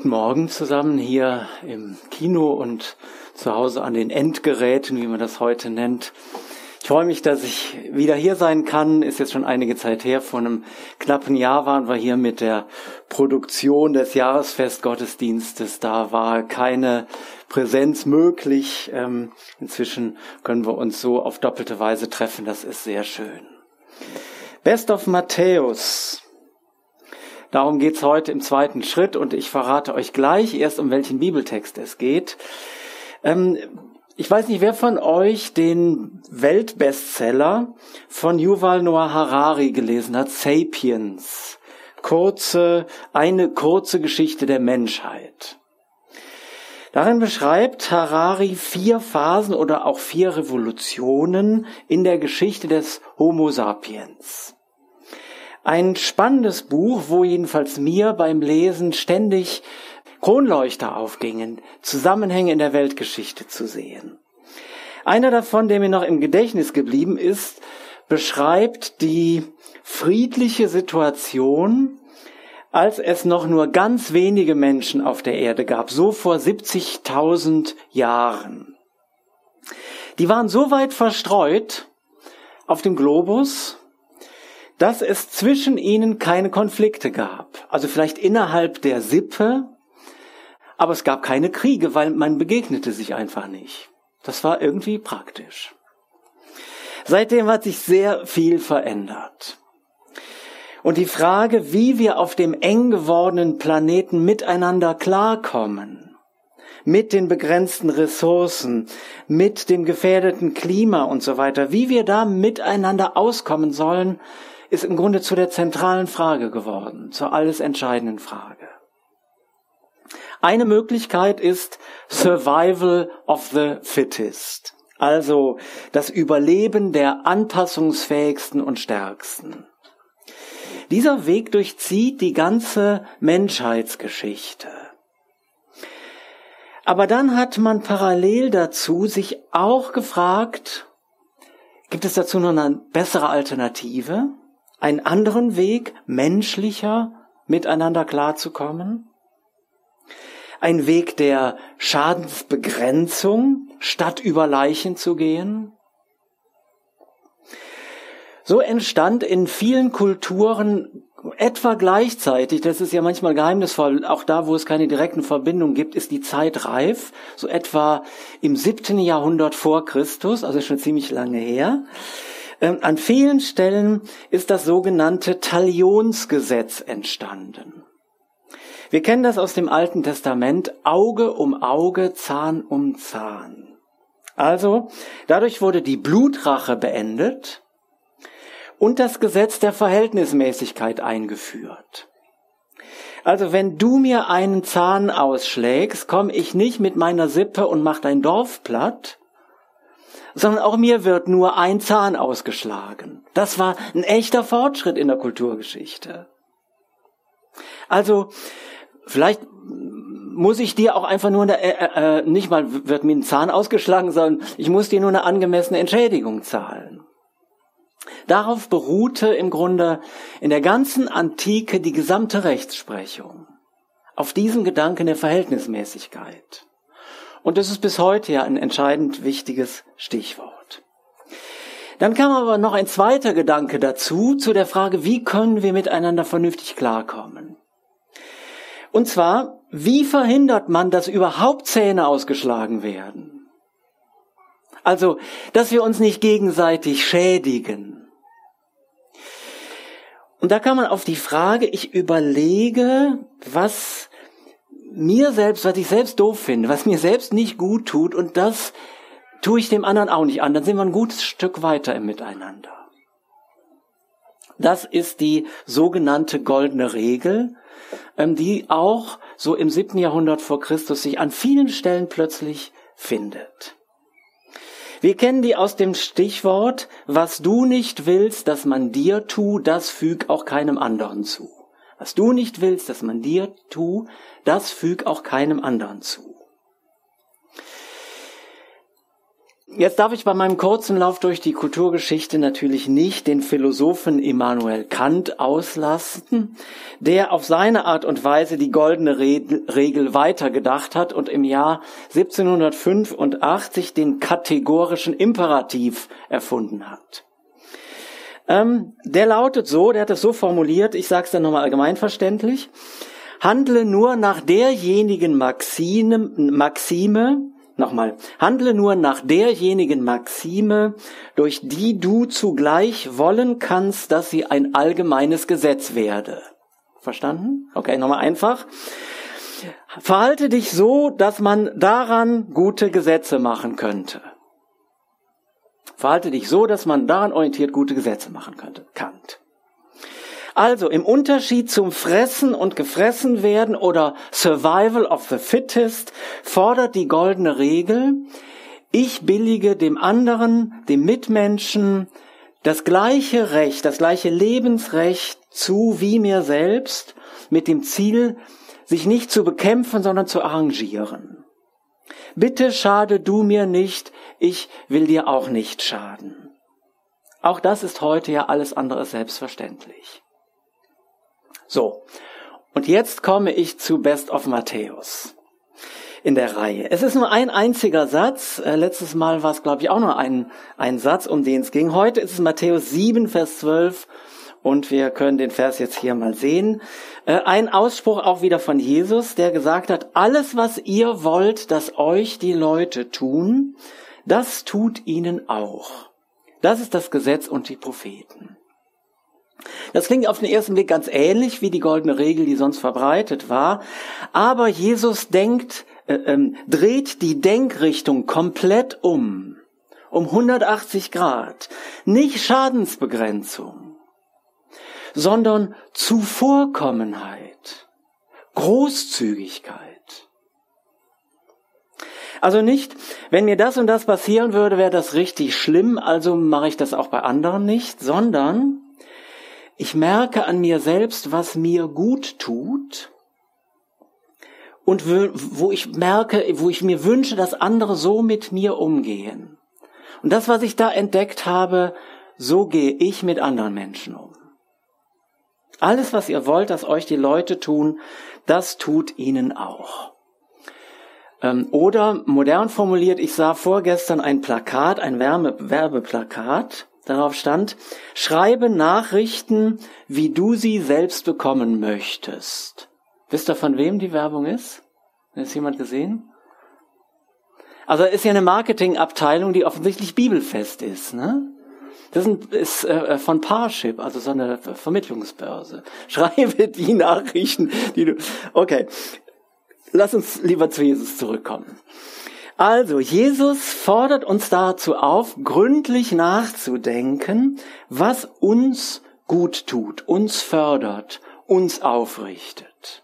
Guten Morgen zusammen hier im Kino und zu Hause an den Endgeräten, wie man das heute nennt. Ich freue mich, dass ich wieder hier sein kann. Ist jetzt schon einige Zeit her. Vor einem knappen Jahr waren wir hier mit der Produktion des Jahresfestgottesdienstes. Da war keine Präsenz möglich. Ähm, inzwischen können wir uns so auf doppelte Weise treffen. Das ist sehr schön. Best of Matthäus. Darum geht's heute im zweiten Schritt und ich verrate euch gleich erst, um welchen Bibeltext es geht. Ähm, ich weiß nicht, wer von euch den Weltbestseller von Yuval Noah Harari gelesen hat, Sapiens. Kurze, eine kurze Geschichte der Menschheit. Darin beschreibt Harari vier Phasen oder auch vier Revolutionen in der Geschichte des Homo sapiens. Ein spannendes Buch, wo jedenfalls mir beim Lesen ständig Kronleuchter aufgingen, Zusammenhänge in der Weltgeschichte zu sehen. Einer davon, der mir noch im Gedächtnis geblieben ist, beschreibt die friedliche Situation, als es noch nur ganz wenige Menschen auf der Erde gab, so vor 70.000 Jahren. Die waren so weit verstreut auf dem Globus, dass es zwischen ihnen keine Konflikte gab. Also vielleicht innerhalb der Sippe, aber es gab keine Kriege, weil man begegnete sich einfach nicht. Das war irgendwie praktisch. Seitdem hat sich sehr viel verändert. Und die Frage, wie wir auf dem eng gewordenen Planeten miteinander klarkommen, mit den begrenzten Ressourcen, mit dem gefährdeten Klima und so weiter, wie wir da miteinander auskommen sollen, ist im Grunde zu der zentralen Frage geworden, zur alles entscheidenden Frage. Eine Möglichkeit ist Survival of the Fittest, also das Überleben der anpassungsfähigsten und stärksten. Dieser Weg durchzieht die ganze Menschheitsgeschichte. Aber dann hat man parallel dazu sich auch gefragt, gibt es dazu noch eine bessere Alternative? Einen anderen Weg, menschlicher miteinander klarzukommen? Ein Weg der Schadensbegrenzung, statt über Leichen zu gehen? So entstand in vielen Kulturen etwa gleichzeitig, das ist ja manchmal geheimnisvoll, auch da, wo es keine direkten Verbindungen gibt, ist die Zeit reif, so etwa im siebten Jahrhundert vor Christus, also schon ziemlich lange her, an vielen Stellen ist das sogenannte Talionsgesetz entstanden. Wir kennen das aus dem Alten Testament, Auge um Auge, Zahn um Zahn. Also, dadurch wurde die Blutrache beendet und das Gesetz der Verhältnismäßigkeit eingeführt. Also wenn du mir einen Zahn ausschlägst, komme ich nicht mit meiner Sippe und mach dein Dorf platt, sondern auch mir wird nur ein Zahn ausgeschlagen. Das war ein echter Fortschritt in der Kulturgeschichte. Also, vielleicht muss ich dir auch einfach nur eine, äh, äh, nicht mal wird mir ein Zahn ausgeschlagen, sondern ich muss dir nur eine angemessene Entschädigung zahlen. Darauf beruhte im Grunde in der ganzen Antike die gesamte Rechtsprechung. Auf diesem Gedanken der Verhältnismäßigkeit. Und das ist bis heute ja ein entscheidend wichtiges Stichwort. Dann kam aber noch ein zweiter Gedanke dazu, zu der Frage, wie können wir miteinander vernünftig klarkommen? Und zwar, wie verhindert man, dass überhaupt Zähne ausgeschlagen werden? Also, dass wir uns nicht gegenseitig schädigen. Und da kann man auf die Frage, ich überlege, was mir selbst, was ich selbst doof finde, was mir selbst nicht gut tut und das tue ich dem anderen auch nicht an, dann sind wir ein gutes Stück weiter im Miteinander. Das ist die sogenannte goldene Regel, ähm, die auch so im siebten Jahrhundert vor Christus sich an vielen Stellen plötzlich findet. Wir kennen die aus dem Stichwort, was du nicht willst, dass man dir tu, das füg auch keinem anderen zu. Was du nicht willst, dass man dir tu, das füg auch keinem anderen zu. Jetzt darf ich bei meinem kurzen Lauf durch die Kulturgeschichte natürlich nicht den Philosophen Immanuel Kant auslasten, der auf seine Art und Weise die goldene Regel weitergedacht hat und im Jahr 1785 den kategorischen Imperativ erfunden hat. Ähm, der lautet so, der hat es so formuliert, ich sage es dann nochmal allgemeinverständlich, handle nur nach derjenigen Maxime, Maxime Nochmal, handle nur nach derjenigen Maxime, durch die du zugleich wollen kannst, dass sie ein allgemeines Gesetz werde. Verstanden? Okay, nochmal einfach. Verhalte dich so, dass man daran gute Gesetze machen könnte. Verhalte dich so, dass man daran orientiert gute Gesetze machen könnte. Kant. Also im Unterschied zum Fressen und gefressen werden oder Survival of the Fittest fordert die goldene Regel, ich billige dem anderen, dem Mitmenschen, das gleiche Recht, das gleiche Lebensrecht zu wie mir selbst, mit dem Ziel, sich nicht zu bekämpfen, sondern zu arrangieren. Bitte schade du mir nicht, ich will dir auch nicht schaden. Auch das ist heute ja alles andere selbstverständlich. So. Und jetzt komme ich zu Best of Matthäus in der Reihe. Es ist nur ein einziger Satz. Äh, letztes Mal war es, glaube ich, auch nur ein, ein Satz, um den es ging. Heute ist es Matthäus 7, Vers 12 und wir können den Vers jetzt hier mal sehen. Äh, ein Ausspruch auch wieder von Jesus, der gesagt hat, alles, was ihr wollt, dass euch die Leute tun, das tut ihnen auch. Das ist das Gesetz und die Propheten. Das klingt auf den ersten Blick ganz ähnlich wie die goldene Regel, die sonst verbreitet war. Aber Jesus denkt, äh, ähm, dreht die Denkrichtung komplett um. Um 180 Grad. Nicht Schadensbegrenzung, sondern Zuvorkommenheit, Großzügigkeit. Also nicht, wenn mir das und das passieren würde, wäre das richtig schlimm, also mache ich das auch bei anderen nicht, sondern ich merke an mir selbst, was mir gut tut und wo ich merke, wo ich mir wünsche, dass andere so mit mir umgehen. Und das, was ich da entdeckt habe, so gehe ich mit anderen Menschen um. Alles, was ihr wollt, dass euch die Leute tun, das tut ihnen auch. Ähm, oder modern formuliert, ich sah vorgestern ein Plakat, ein Werbeplakat, Darauf stand, schreibe Nachrichten, wie du sie selbst bekommen möchtest. Wisst ihr, von wem die Werbung ist? Hat es jemand gesehen? Also ist ja eine Marketingabteilung, die offensichtlich bibelfest ist. Ne? Das ist äh, von Parship, also so eine Vermittlungsbörse. Schreibe die Nachrichten, die du. Okay, lass uns lieber zu Jesus zurückkommen. Also, Jesus fordert uns dazu auf, gründlich nachzudenken, was uns gut tut, uns fördert, uns aufrichtet.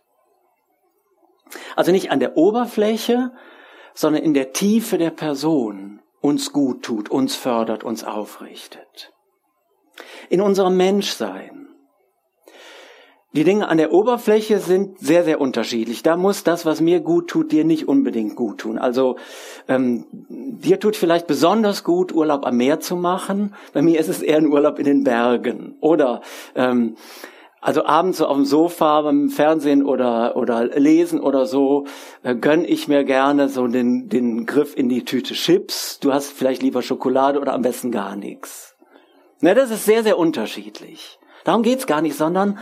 Also nicht an der Oberfläche, sondern in der Tiefe der Person uns gut tut, uns fördert, uns aufrichtet. In unserem Menschsein die Dinge an der Oberfläche sind sehr, sehr unterschiedlich. Da muss das, was mir gut tut, dir nicht unbedingt gut tun. Also ähm, dir tut vielleicht besonders gut, Urlaub am Meer zu machen. Bei mir ist es eher ein Urlaub in den Bergen. Oder ähm, also abends so auf dem Sofa beim Fernsehen oder oder lesen oder so äh, gönn ich mir gerne so den den Griff in die Tüte Chips. Du hast vielleicht lieber Schokolade oder am besten gar nichts. Ne, das ist sehr sehr unterschiedlich. Darum geht's gar nicht, sondern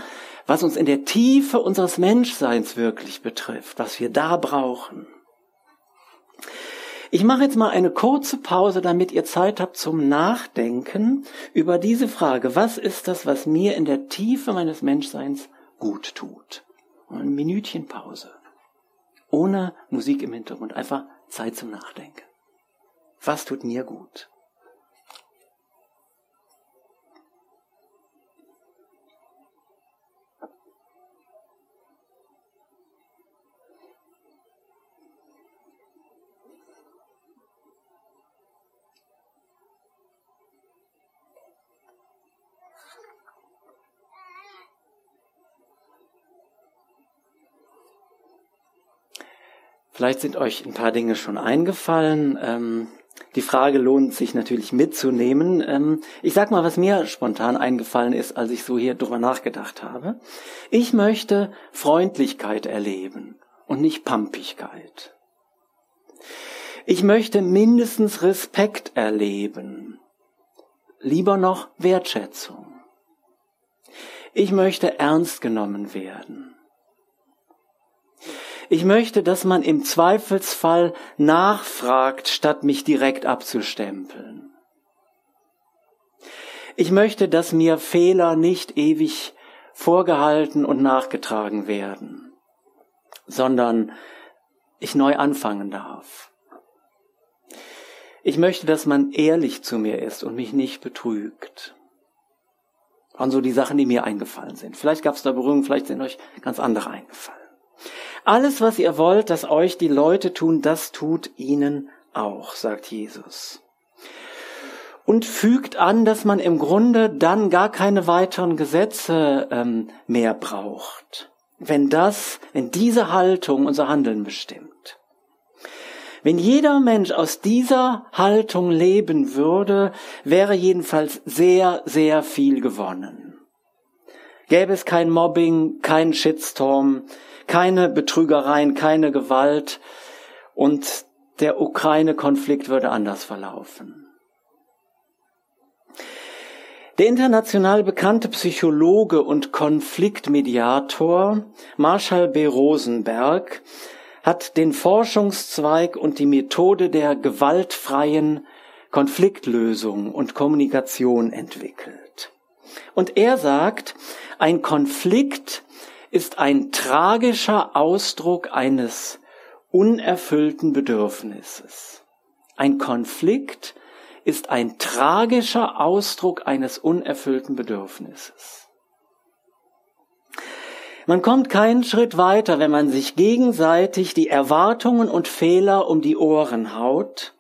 was uns in der Tiefe unseres Menschseins wirklich betrifft, was wir da brauchen. Ich mache jetzt mal eine kurze Pause, damit ihr Zeit habt zum Nachdenken über diese Frage, was ist das, was mir in der Tiefe meines Menschseins gut tut? Und ein Minütchen Pause. Ohne Musik im Hintergrund, einfach Zeit zum Nachdenken. Was tut mir gut? Vielleicht sind euch ein paar Dinge schon eingefallen. Ähm, die Frage lohnt sich natürlich mitzunehmen. Ähm, ich sag mal, was mir spontan eingefallen ist, als ich so hier drüber nachgedacht habe. Ich möchte Freundlichkeit erleben und nicht Pampigkeit. Ich möchte mindestens Respekt erleben. Lieber noch Wertschätzung. Ich möchte ernst genommen werden. Ich möchte, dass man im Zweifelsfall nachfragt, statt mich direkt abzustempeln. Ich möchte, dass mir Fehler nicht ewig vorgehalten und nachgetragen werden, sondern ich neu anfangen darf. Ich möchte, dass man ehrlich zu mir ist und mich nicht betrügt. Und so die Sachen, die mir eingefallen sind. Vielleicht gab es da Berührungen, vielleicht sind euch ganz andere eingefallen. Alles, was ihr wollt, dass euch die Leute tun, das tut ihnen auch, sagt Jesus. Und fügt an, dass man im Grunde dann gar keine weiteren Gesetze ähm, mehr braucht. Wenn das, wenn diese Haltung unser Handeln bestimmt. Wenn jeder Mensch aus dieser Haltung leben würde, wäre jedenfalls sehr, sehr viel gewonnen. Gäbe es kein Mobbing, kein Shitstorm, keine Betrügereien, keine Gewalt und der Ukraine-Konflikt würde anders verlaufen. Der international bekannte Psychologe und Konfliktmediator Marshall B. Rosenberg hat den Forschungszweig und die Methode der gewaltfreien Konfliktlösung und Kommunikation entwickelt. Und er sagt, ein Konflikt ist ein tragischer Ausdruck eines unerfüllten Bedürfnisses. Ein Konflikt ist ein tragischer Ausdruck eines unerfüllten Bedürfnisses. Man kommt keinen Schritt weiter, wenn man sich gegenseitig die Erwartungen und Fehler um die Ohren haut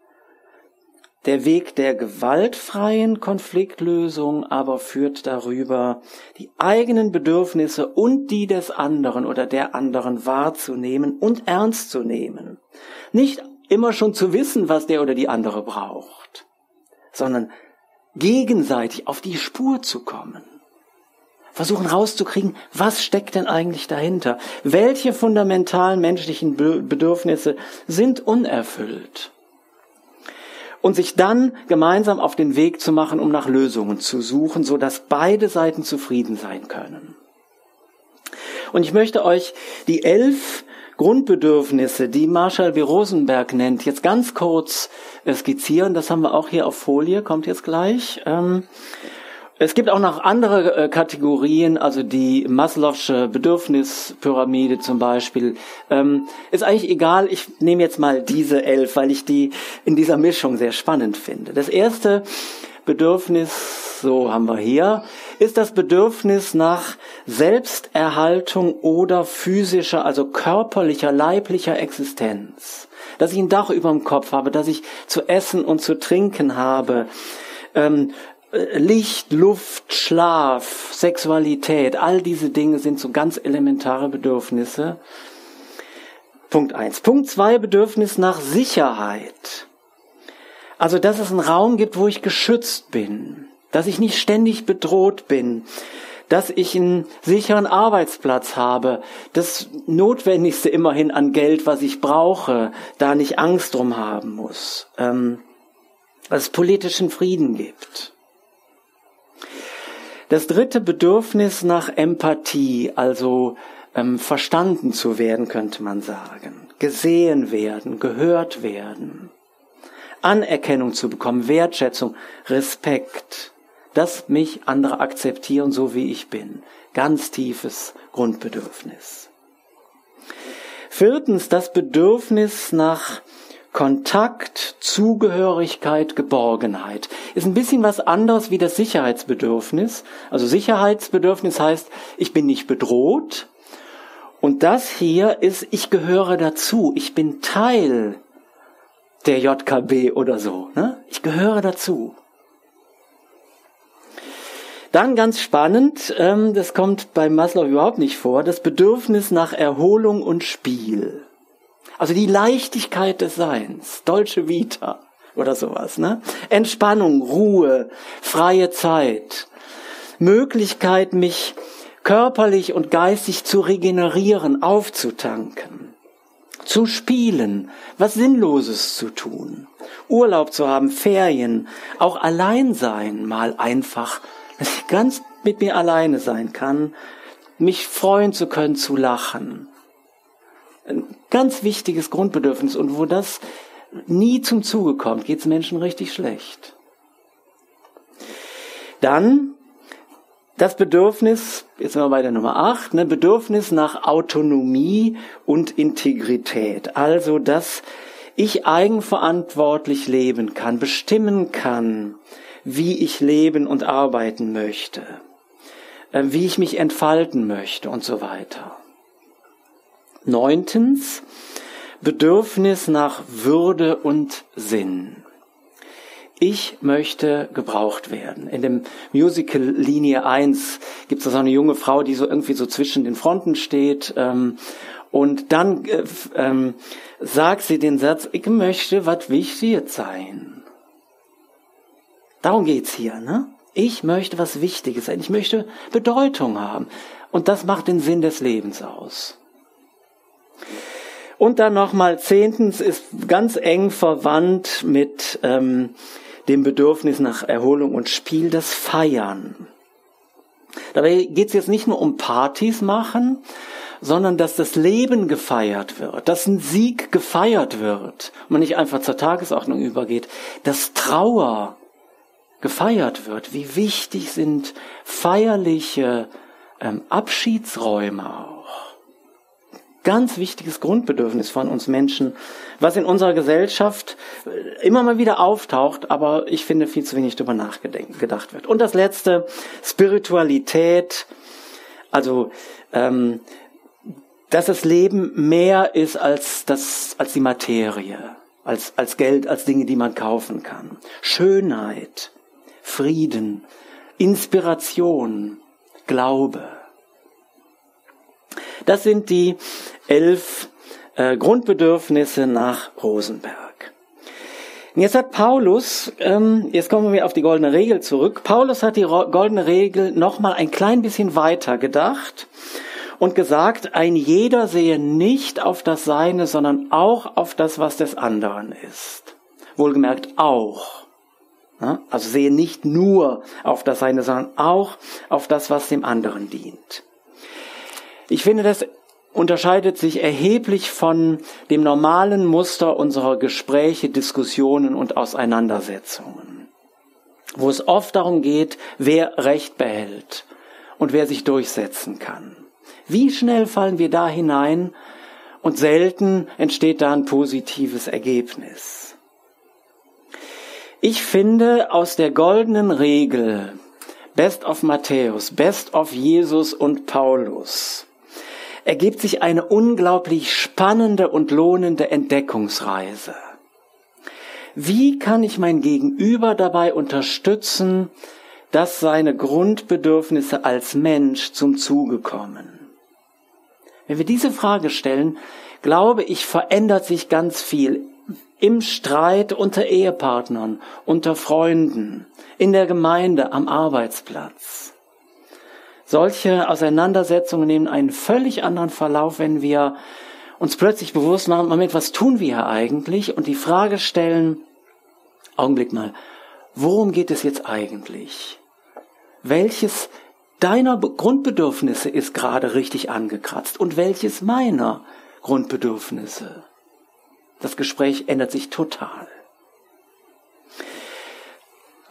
der Weg der gewaltfreien Konfliktlösung aber führt darüber, die eigenen Bedürfnisse und die des anderen oder der anderen wahrzunehmen und ernst zu nehmen. Nicht immer schon zu wissen, was der oder die andere braucht, sondern gegenseitig auf die Spur zu kommen. Versuchen rauszukriegen, was steckt denn eigentlich dahinter? Welche fundamentalen menschlichen Bedürfnisse sind unerfüllt? Und sich dann gemeinsam auf den Weg zu machen, um nach Lösungen zu suchen, so dass beide Seiten zufrieden sein können. Und ich möchte euch die elf Grundbedürfnisse, die Marshall B. Rosenberg nennt, jetzt ganz kurz skizzieren. Das haben wir auch hier auf Folie, kommt jetzt gleich. Es gibt auch noch andere äh, Kategorien, also die Maslow'sche Bedürfnispyramide zum Beispiel. Ähm, ist eigentlich egal, ich nehme jetzt mal diese elf, weil ich die in dieser Mischung sehr spannend finde. Das erste Bedürfnis, so haben wir hier, ist das Bedürfnis nach Selbsterhaltung oder physischer, also körperlicher, leiblicher Existenz. Dass ich ein Dach über dem Kopf habe, dass ich zu essen und zu trinken habe, ähm, Licht, Luft, Schlaf, Sexualität, all diese Dinge sind so ganz elementare Bedürfnisse. Punkt eins. Punkt zwei, Bedürfnis nach Sicherheit. Also, dass es einen Raum gibt, wo ich geschützt bin, dass ich nicht ständig bedroht bin, dass ich einen sicheren Arbeitsplatz habe, das Notwendigste immerhin an Geld, was ich brauche, da nicht Angst drum haben muss, ähm, dass es politischen Frieden gibt. Das dritte Bedürfnis nach Empathie, also ähm, verstanden zu werden, könnte man sagen, gesehen werden, gehört werden, Anerkennung zu bekommen, Wertschätzung, Respekt, dass mich andere akzeptieren, so wie ich bin. Ganz tiefes Grundbedürfnis. Viertens, das Bedürfnis nach Kontakt, Zugehörigkeit, Geborgenheit. Ist ein bisschen was anderes wie das Sicherheitsbedürfnis. Also Sicherheitsbedürfnis heißt, ich bin nicht bedroht. Und das hier ist, ich gehöre dazu. Ich bin Teil der JKB oder so. Ne? Ich gehöre dazu. Dann ganz spannend, ähm, das kommt bei Maslow überhaupt nicht vor, das Bedürfnis nach Erholung und Spiel. Also die Leichtigkeit des Seins, Dolce Vita oder sowas, ne? Entspannung, Ruhe, freie Zeit, Möglichkeit, mich körperlich und geistig zu regenerieren, aufzutanken, zu spielen, was Sinnloses zu tun, Urlaub zu haben, Ferien, auch allein sein, mal einfach, dass ich ganz mit mir alleine sein kann, mich freuen zu können, zu lachen. Ein ganz wichtiges Grundbedürfnis und wo das nie zum Zuge kommt, geht es Menschen richtig schlecht. Dann das Bedürfnis, jetzt sind wir bei der Nummer 8, ne, Bedürfnis nach Autonomie und Integrität. Also, dass ich eigenverantwortlich leben kann, bestimmen kann, wie ich leben und arbeiten möchte, äh, wie ich mich entfalten möchte und so weiter. Neuntens, Bedürfnis nach Würde und Sinn. Ich möchte gebraucht werden. In dem Musical Linie 1 gibt es so eine junge Frau, die so irgendwie so zwischen den Fronten steht. Ähm, und dann äh, ähm, sagt sie den Satz, ich möchte was wichtig sein. Darum geht's hier, ne? Ich möchte was Wichtiges sein. Ich möchte Bedeutung haben. Und das macht den Sinn des Lebens aus. Und dann nochmal zehntens ist ganz eng verwandt mit ähm, dem Bedürfnis nach Erholung und Spiel, das Feiern. Dabei geht es jetzt nicht nur um Partys machen, sondern dass das Leben gefeiert wird, dass ein Sieg gefeiert wird, man nicht einfach zur Tagesordnung übergeht, dass Trauer gefeiert wird. Wie wichtig sind feierliche ähm, Abschiedsräume ganz wichtiges Grundbedürfnis von uns Menschen, was in unserer Gesellschaft äh, immer mal wieder auftaucht, aber ich finde viel zu wenig darüber nachgedacht wird. Und das letzte, Spiritualität, also ähm, dass das Leben mehr ist als das, als die Materie, als als Geld, als Dinge, die man kaufen kann. Schönheit, Frieden, Inspiration, Glaube. Das sind die elf äh, Grundbedürfnisse nach Rosenberg. Und jetzt hat Paulus, ähm, jetzt kommen wir auf die goldene Regel zurück. Paulus hat die goldene Regel nochmal ein klein bisschen weiter gedacht und gesagt, ein jeder sehe nicht auf das Seine, sondern auch auf das, was des anderen ist. Wohlgemerkt auch. Also sehe nicht nur auf das Seine, sondern auch auf das, was dem anderen dient. Ich finde, das unterscheidet sich erheblich von dem normalen Muster unserer Gespräche, Diskussionen und Auseinandersetzungen, wo es oft darum geht, wer Recht behält und wer sich durchsetzen kann. Wie schnell fallen wir da hinein und selten entsteht da ein positives Ergebnis. Ich finde aus der goldenen Regel Best of Matthäus, Best of Jesus und Paulus ergibt sich eine unglaublich spannende und lohnende Entdeckungsreise. Wie kann ich mein Gegenüber dabei unterstützen, dass seine Grundbedürfnisse als Mensch zum Zuge kommen? Wenn wir diese Frage stellen, glaube ich, verändert sich ganz viel im Streit unter Ehepartnern, unter Freunden, in der Gemeinde, am Arbeitsplatz. Solche Auseinandersetzungen nehmen einen völlig anderen Verlauf, wenn wir uns plötzlich bewusst machen, Moment, was tun wir hier eigentlich? Und die Frage stellen, Augenblick mal, worum geht es jetzt eigentlich? Welches deiner Grundbedürfnisse ist gerade richtig angekratzt und welches meiner Grundbedürfnisse? Das Gespräch ändert sich total.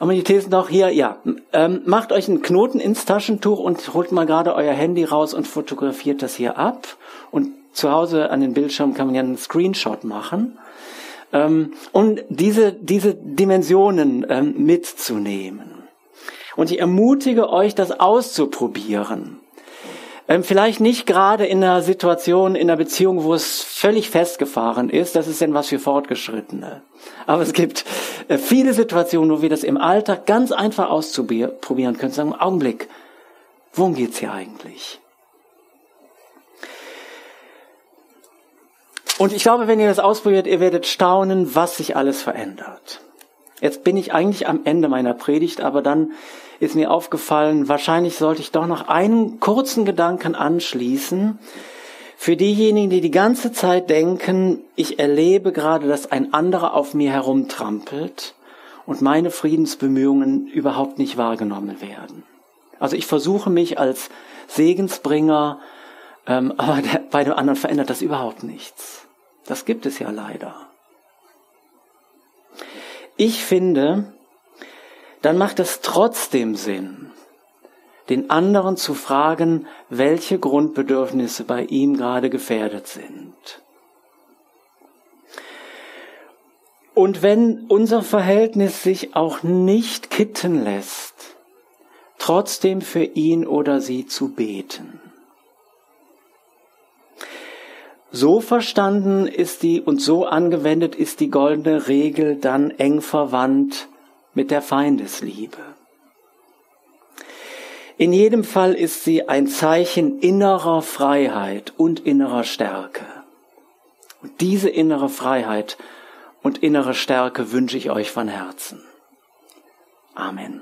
Haben wir die Thesen noch hier? Ja. Ähm, macht euch einen Knoten ins Taschentuch und holt mal gerade euer Handy raus und fotografiert das hier ab. Und zu Hause an den Bildschirm kann man ja einen Screenshot machen. Ähm, um diese, diese Dimensionen ähm, mitzunehmen. Und ich ermutige euch, das auszuprobieren. Ähm, vielleicht nicht gerade in einer Situation, in einer Beziehung, wo es völlig festgefahren ist. Das ist denn was für Fortgeschrittene. Aber es gibt äh, viele Situationen, wo wir das im Alltag ganz einfach ausprobieren können. Sagen, Augenblick, worum geht's hier eigentlich? Und ich glaube, wenn ihr das ausprobiert, ihr werdet staunen, was sich alles verändert. Jetzt bin ich eigentlich am Ende meiner Predigt, aber dann ist mir aufgefallen, wahrscheinlich sollte ich doch noch einen kurzen Gedanken anschließen. Für diejenigen, die die ganze Zeit denken, ich erlebe gerade, dass ein anderer auf mir herumtrampelt und meine Friedensbemühungen überhaupt nicht wahrgenommen werden. Also ich versuche mich als Segensbringer, ähm, aber der, bei dem anderen verändert das überhaupt nichts. Das gibt es ja leider. Ich finde, dann macht es trotzdem Sinn, den anderen zu fragen, welche Grundbedürfnisse bei ihm gerade gefährdet sind. Und wenn unser Verhältnis sich auch nicht kitten lässt, trotzdem für ihn oder sie zu beten. So verstanden ist die und so angewendet ist die goldene Regel dann eng verwandt mit der Feindesliebe. In jedem Fall ist sie ein Zeichen innerer Freiheit und innerer Stärke. Und diese innere Freiheit und innere Stärke wünsche ich euch von Herzen. Amen.